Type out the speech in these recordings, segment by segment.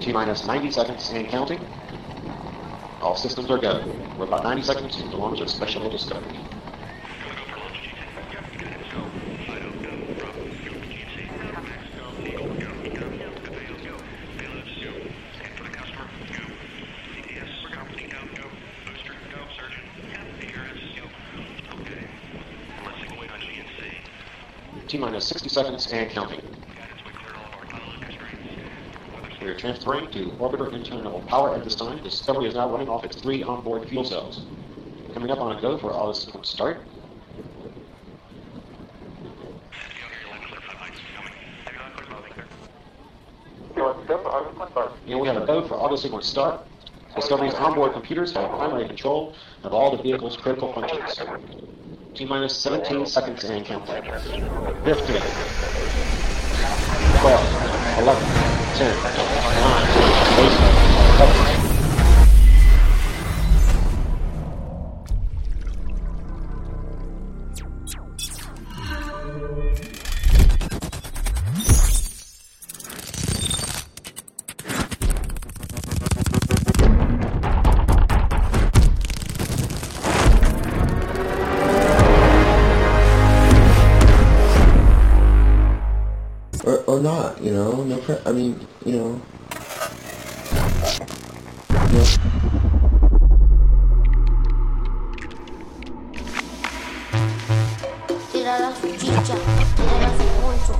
T minus 90 seconds and counting. All systems are go. We're about 90 seconds into launch of Special Discovery. T minus 60 seconds and counting. We are transferring to orbiter internal power at this time. Discovery is now running off its three onboard fuel cells. Coming up on a go for auto sequence start. And we have a go for auto sequence start. Discovery's onboard computers have primary control of all the vehicle's critical functions. T minus 17 seconds and counting. 15, 12, 11, 10, 9, 8, 7. Or or not, you know. No, I mean, you know. No. tirará su chicha, tirará su poncho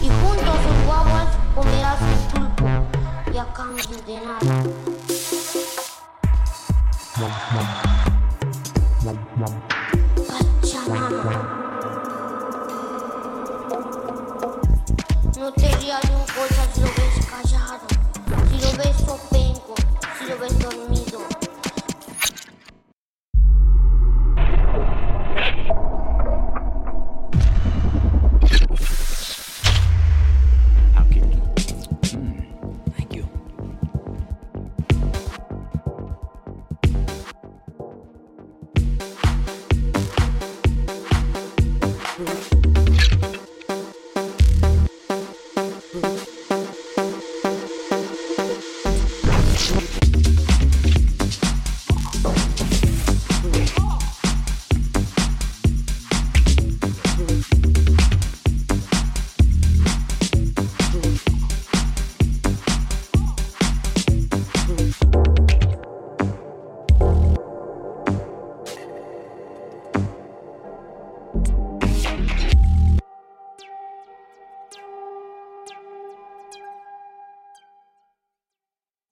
y junto a sus guaguas comerá su pulpo y a cambio de nada. Pachamama. No te rías de never told me